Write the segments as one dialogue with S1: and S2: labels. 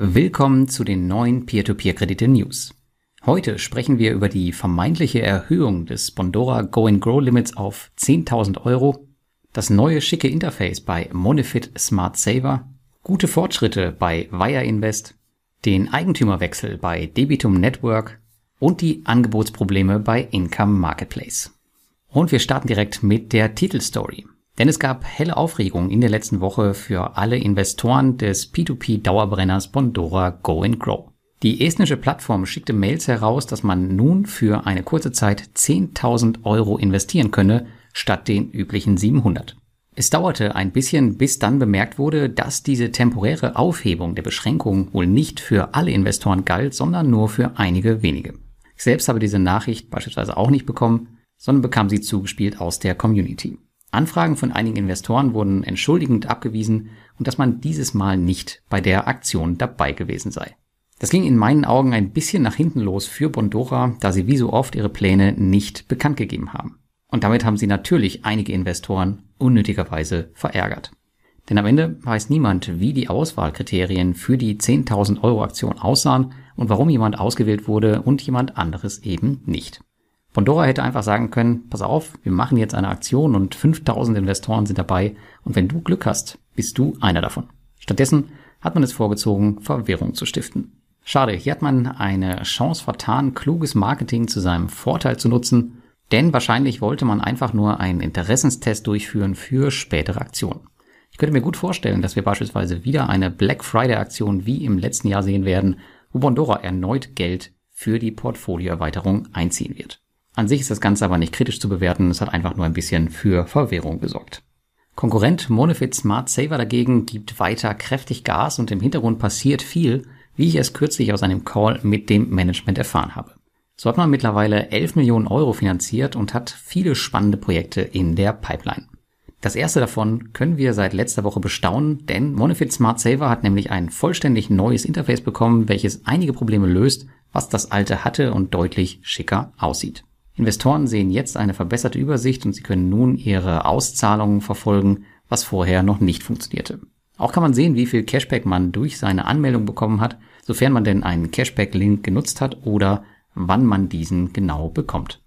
S1: Willkommen zu den neuen Peer-to-Peer-Kredite-News. Heute sprechen wir über die vermeintliche Erhöhung des Bondora Go and Grow Limits auf 10.000 Euro, das neue schicke Interface bei Monifit Smart Saver, gute Fortschritte bei Wire Invest, den Eigentümerwechsel bei Debitum Network und die Angebotsprobleme bei Income Marketplace. Und wir starten direkt mit der Titelstory. Denn es gab helle Aufregung in der letzten Woche für alle Investoren des P2P-Dauerbrenners Bondora Go and Grow. Die estnische Plattform schickte Mails heraus, dass man nun für eine kurze Zeit 10.000 Euro investieren könne, statt den üblichen 700. Es dauerte ein bisschen, bis dann bemerkt wurde, dass diese temporäre Aufhebung der Beschränkung wohl nicht für alle Investoren galt, sondern nur für einige wenige. Ich selbst habe diese Nachricht beispielsweise auch nicht bekommen, sondern bekam sie zugespielt aus der Community. Anfragen von einigen Investoren wurden entschuldigend abgewiesen und dass man dieses Mal nicht bei der Aktion dabei gewesen sei. Das ging in meinen Augen ein bisschen nach hinten los für Bondora, da sie wie so oft ihre Pläne nicht bekannt gegeben haben. Und damit haben sie natürlich einige Investoren unnötigerweise verärgert. Denn am Ende weiß niemand, wie die Auswahlkriterien für die 10.000 Euro Aktion aussahen und warum jemand ausgewählt wurde und jemand anderes eben nicht. Bondora hätte einfach sagen können, pass auf, wir machen jetzt eine Aktion und 5000 Investoren sind dabei und wenn du Glück hast, bist du einer davon. Stattdessen hat man es vorgezogen, Verwirrung zu stiften. Schade, hier hat man eine Chance vertan, kluges Marketing zu seinem Vorteil zu nutzen, denn wahrscheinlich wollte man einfach nur einen Interessenstest durchführen für spätere Aktionen. Ich könnte mir gut vorstellen, dass wir beispielsweise wieder eine Black Friday Aktion wie im letzten Jahr sehen werden, wo Bondora erneut Geld für die Portfolioerweiterung einziehen wird. An sich ist das Ganze aber nicht kritisch zu bewerten, es hat einfach nur ein bisschen für Verwirrung gesorgt. Konkurrent Monofit Smart Saver dagegen gibt weiter kräftig Gas und im Hintergrund passiert viel, wie ich es kürzlich aus einem Call mit dem Management erfahren habe. So hat man mittlerweile 11 Millionen Euro finanziert und hat viele spannende Projekte in der Pipeline. Das erste davon können wir seit letzter Woche bestaunen, denn Monofit Smart Saver hat nämlich ein vollständig neues Interface bekommen, welches einige Probleme löst, was das alte hatte und deutlich schicker aussieht. Investoren sehen jetzt eine verbesserte Übersicht und sie können nun ihre Auszahlungen verfolgen, was vorher noch nicht funktionierte. Auch kann man sehen, wie viel Cashback man durch seine Anmeldung bekommen hat, sofern man denn einen Cashback-Link genutzt hat oder wann man diesen genau bekommt.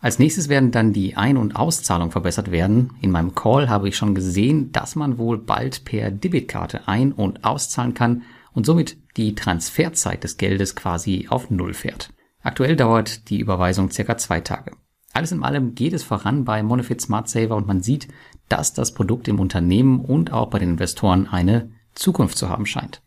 S1: Als nächstes werden dann die Ein- und Auszahlung verbessert werden. In meinem Call habe ich schon gesehen, dass man wohl bald per Debitkarte ein- und auszahlen kann und somit die Transferzeit des Geldes quasi auf Null fährt. Aktuell dauert die Überweisung circa zwei Tage. Alles in allem geht es voran bei Monofit Smart Saver und man sieht, dass das Produkt im Unternehmen und auch bei den Investoren eine Zukunft zu haben scheint.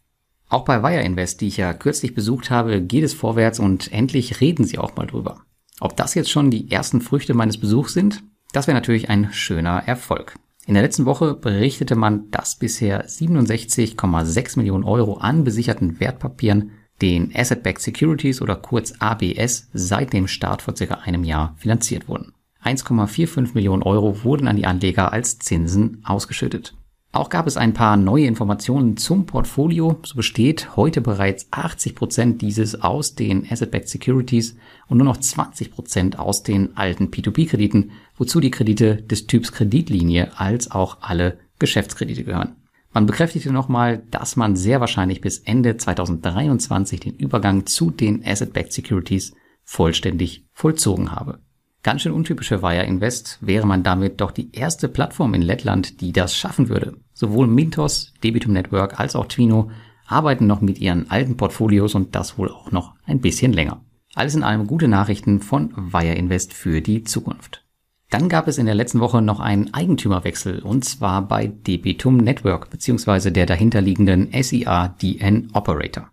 S1: Auch bei Wire Invest, die ich ja kürzlich besucht habe, geht es vorwärts und endlich reden sie auch mal drüber. Ob das jetzt schon die ersten Früchte meines Besuchs sind, das wäre natürlich ein schöner Erfolg. In der letzten Woche berichtete man, dass bisher 67,6 Millionen Euro an besicherten Wertpapieren den Asset-Backed Securities oder kurz ABS seit dem Start vor circa einem Jahr finanziert wurden. 1,45 Millionen Euro wurden an die Anleger als Zinsen ausgeschüttet. Auch gab es ein paar neue Informationen zum Portfolio. So besteht heute bereits 80 Prozent dieses aus den Asset-Backed Securities und nur noch 20 Prozent aus den alten P2P-Krediten, wozu die Kredite des Typs Kreditlinie als auch alle Geschäftskredite gehören. Man bekräftigte nochmal, dass man sehr wahrscheinlich bis Ende 2023 den Übergang zu den Asset-Backed Securities vollständig vollzogen habe. Ganz schön untypisch für Wire Invest wäre man damit doch die erste Plattform in Lettland, die das schaffen würde. Sowohl Mintos, Debitum Network als auch Twino arbeiten noch mit ihren alten Portfolios und das wohl auch noch ein bisschen länger. Alles in allem gute Nachrichten von Wire Invest für die Zukunft. Dann gab es in der letzten Woche noch einen Eigentümerwechsel und zwar bei Debitum Network bzw. der dahinterliegenden SEA DN Operator.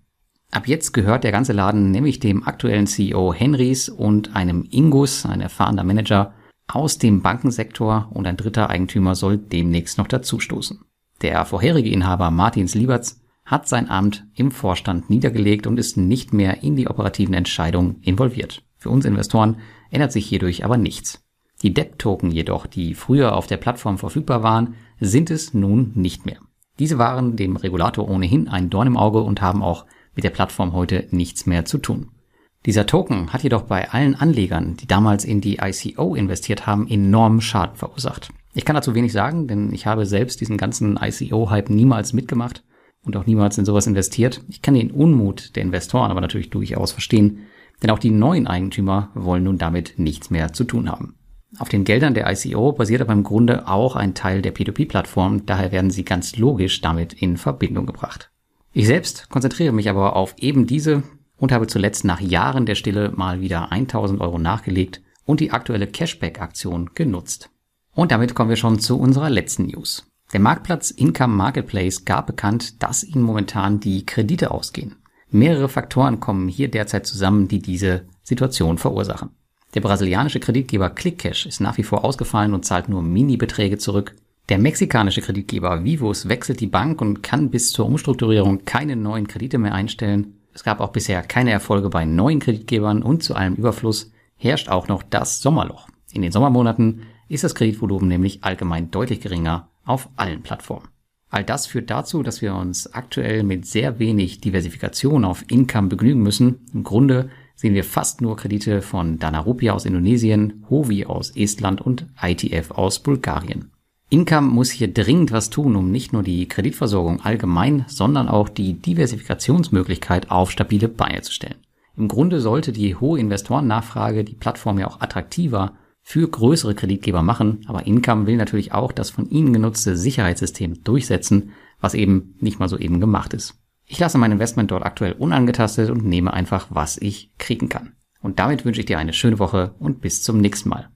S1: Ab jetzt gehört der ganze Laden nämlich dem aktuellen CEO Henrys und einem Ingus, ein erfahrener Manager, aus dem Bankensektor und ein dritter Eigentümer soll demnächst noch dazustoßen. Der vorherige Inhaber Martins Lieberts hat sein Amt im Vorstand niedergelegt und ist nicht mehr in die operativen Entscheidungen involviert. Für uns Investoren ändert sich hierdurch aber nichts. Die DEP-Token jedoch, die früher auf der Plattform verfügbar waren, sind es nun nicht mehr. Diese waren dem Regulator ohnehin ein Dorn im Auge und haben auch mit der Plattform heute nichts mehr zu tun. Dieser Token hat jedoch bei allen Anlegern, die damals in die ICO investiert haben, enormen Schaden verursacht. Ich kann dazu wenig sagen, denn ich habe selbst diesen ganzen ICO-Hype niemals mitgemacht und auch niemals in sowas investiert. Ich kann den Unmut der Investoren aber natürlich durchaus verstehen, denn auch die neuen Eigentümer wollen nun damit nichts mehr zu tun haben. Auf den Geldern der ICO basiert aber im Grunde auch ein Teil der P2P-Plattform, daher werden sie ganz logisch damit in Verbindung gebracht. Ich selbst konzentriere mich aber auf eben diese und habe zuletzt nach Jahren der Stille mal wieder 1000 Euro nachgelegt und die aktuelle Cashback-Aktion genutzt. Und damit kommen wir schon zu unserer letzten News. Der Marktplatz Income Marketplace gab bekannt, dass ihnen momentan die Kredite ausgehen. Mehrere Faktoren kommen hier derzeit zusammen, die diese Situation verursachen. Der brasilianische Kreditgeber ClickCash ist nach wie vor ausgefallen und zahlt nur Mini-Beträge zurück. Der mexikanische Kreditgeber Vivos wechselt die Bank und kann bis zur Umstrukturierung keine neuen Kredite mehr einstellen. Es gab auch bisher keine Erfolge bei neuen Kreditgebern und zu allem Überfluss herrscht auch noch das Sommerloch. In den Sommermonaten ist das Kreditvolumen nämlich allgemein deutlich geringer auf allen Plattformen. All das führt dazu, dass wir uns aktuell mit sehr wenig Diversifikation auf Income begnügen müssen. Im Grunde sehen wir fast nur Kredite von Dana Rupia aus Indonesien, Hovi aus Estland und ITF aus Bulgarien. Income muss hier dringend was tun, um nicht nur die Kreditversorgung allgemein, sondern auch die Diversifikationsmöglichkeit auf stabile Beine zu stellen. Im Grunde sollte die hohe Investorennachfrage die Plattform ja auch attraktiver für größere Kreditgeber machen, aber Income will natürlich auch das von ihnen genutzte Sicherheitssystem durchsetzen, was eben nicht mal so eben gemacht ist. Ich lasse mein Investment dort aktuell unangetastet und nehme einfach, was ich kriegen kann. Und damit wünsche ich dir eine schöne Woche und bis zum nächsten Mal.